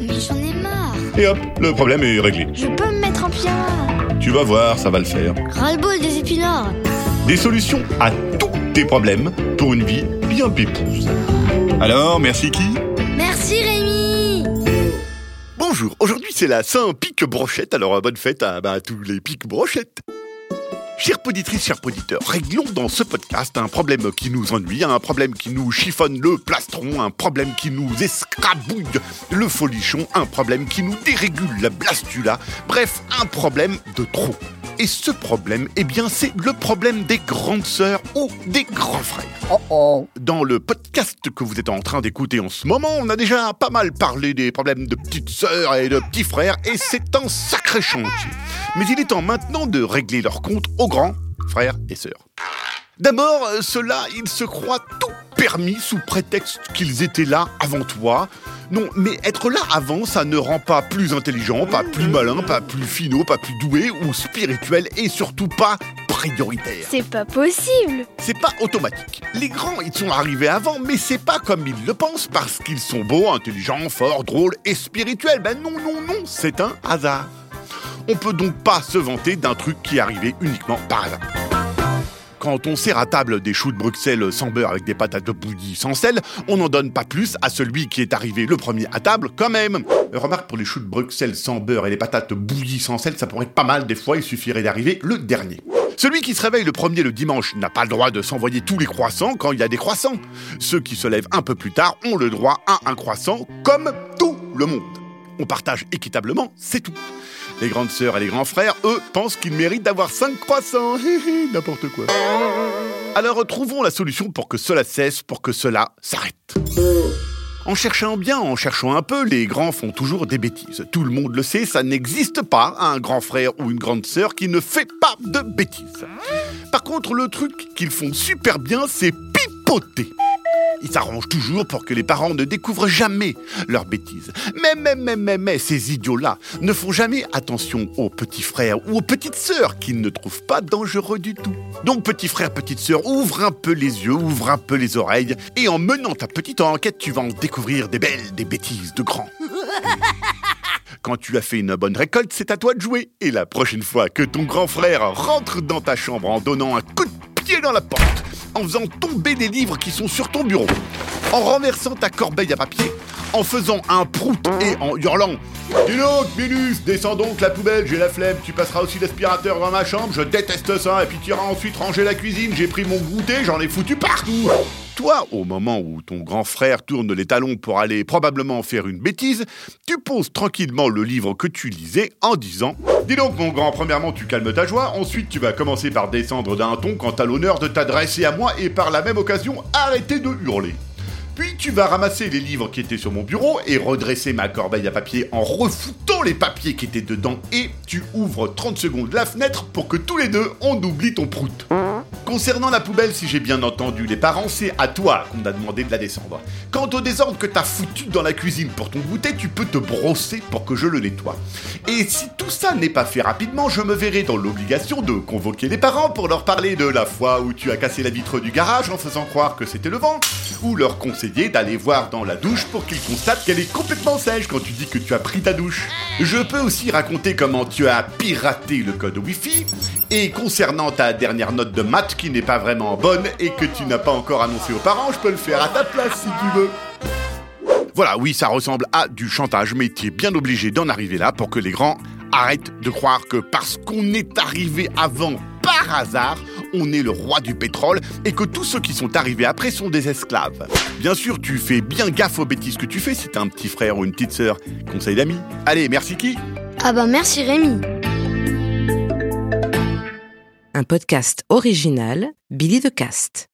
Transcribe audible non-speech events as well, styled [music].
Mais j'en ai marre. Et hop, le problème est réglé. Je peux me mettre en pyjama. Tu vas voir, ça va le faire. Ras-le-bol des épinards. Des solutions à tous tes problèmes pour une vie bien pépouse. Alors, merci qui? Merci Rémi. Bonjour, aujourd'hui c'est la Saint-Pic Brochette, alors euh, bonne fête à, bah, à tous les pics brochettes. Chères poditrices, chers poditeurs, réglons dans ce podcast un problème qui nous ennuie, un problème qui nous chiffonne le plastron, un problème qui nous escrabouille le folichon, un problème qui nous dérégule la blastula, bref, un problème de trop. Et ce problème, eh bien, c'est le problème des grandes sœurs ou des grands frères. Oh oh. Dans le podcast que vous êtes en train d'écouter en ce moment, on a déjà pas mal parlé des problèmes de petites sœurs et de petits frères, et c'est un sacré chantier. Mais il est temps maintenant de régler leur compte aux grands frères et sœurs. D'abord, euh, ceux-là, ils se croient tout permis sous prétexte qu'ils étaient là avant toi. Non, mais être là avant, ça ne rend pas plus intelligent, pas plus malin, pas plus finot, pas plus doué ou spirituel et surtout pas prioritaire. C'est pas possible. C'est pas automatique. Les grands, ils sont arrivés avant, mais c'est pas comme ils le pensent parce qu'ils sont beaux, intelligents, forts, drôles et spirituels. Ben non, non, non, c'est un hasard. On peut donc pas se vanter d'un truc qui est arrivé uniquement par hasard. Quand on sert à table des choux de Bruxelles sans beurre avec des patates bouillies sans sel, on n'en donne pas plus à celui qui est arrivé le premier à table quand même. Euh, Remarque pour les choux de Bruxelles sans beurre et les patates bouillies sans sel, ça pourrait être pas mal des fois, il suffirait d'arriver le dernier. Celui qui se réveille le premier le dimanche n'a pas le droit de s'envoyer tous les croissants quand il y a des croissants. Ceux qui se lèvent un peu plus tard ont le droit à un croissant comme tout le monde. On partage équitablement, c'est tout. Les grandes sœurs et les grands frères, eux, pensent qu'ils méritent d'avoir cinq croissants. Hé, hé, N'importe quoi. Alors trouvons la solution pour que cela cesse, pour que cela s'arrête. En cherchant bien, en cherchant un peu, les grands font toujours des bêtises. Tout le monde le sait, ça n'existe pas un grand frère ou une grande sœur qui ne fait pas de bêtises. Par contre, le truc qu'ils font super bien, c'est pipoter. Ils s'arrangent toujours pour que les parents ne découvrent jamais leurs bêtises. Mais, mais, mais, mais, mais, ces idiots-là ne font jamais attention aux petits frères ou aux petites sœurs qu'ils ne trouvent pas dangereux du tout. Donc, petit frère, petite sœur, ouvre un peu les yeux, ouvre un peu les oreilles, et en menant ta petite enquête, tu vas en découvrir des belles, des bêtises de grands. [laughs] Quand tu as fait une bonne récolte, c'est à toi de jouer. Et la prochaine fois que ton grand frère rentre dans ta chambre en donnant un coup de pied dans la porte, en faisant tomber des livres qui sont sur ton bureau, en renversant ta corbeille à papier, en faisant un prout et en hurlant Dis donc, Minus, descends donc la poubelle, j'ai la flemme, tu passeras aussi l'aspirateur dans ma chambre, je déteste ça, et puis tu iras ensuite ranger la cuisine, j'ai pris mon goûter, j'en ai foutu partout. Toi, au moment où ton grand frère tourne les talons pour aller probablement faire une bêtise, tu poses tranquillement le livre que tu lisais en disant Dis donc, mon grand, premièrement, tu calmes ta joie, ensuite tu vas commencer par descendre d'un ton quant à l'honneur de t'adresser à moi et par la même occasion arrêter de hurler. Puis tu vas ramasser les livres qui étaient sur mon bureau et redresser ma corbeille à papier en refoutant les papiers qui étaient dedans et tu ouvres 30 secondes la fenêtre pour que tous les deux on oublie ton prout. Concernant la poubelle, si j'ai bien entendu les parents, c'est à toi qu'on a demandé de la descendre. Quant au désordre que t'as foutu dans la cuisine pour ton goûter, tu peux te brosser pour que je le nettoie. Et si tout ça n'est pas fait rapidement, je me verrai dans l'obligation de convoquer les parents pour leur parler de la fois où tu as cassé la vitre du garage en faisant croire que c'était le vent, ou leur conseiller d'aller voir dans la douche pour qu'ils constatent qu'elle est complètement sèche quand tu dis que tu as pris ta douche. Je peux aussi raconter comment tu as piraté le code Wi-Fi, et concernant ta dernière note de maths qui n'est pas vraiment bonne et que tu n'as pas encore annoncé aux parents, je peux le faire à ta place si tu veux. Voilà, oui, ça ressemble à du chantage, mais tu es bien obligé d'en arriver là pour que les grands arrêtent de croire que parce qu'on est arrivé avant par hasard, on est le roi du pétrole et que tous ceux qui sont arrivés après sont des esclaves. Bien sûr, tu fais bien gaffe aux bêtises que tu fais si t'as un petit frère ou une petite sœur. Conseil d'amis. Allez, merci qui? Ah bah merci Rémi. Un podcast original Billy de Cast.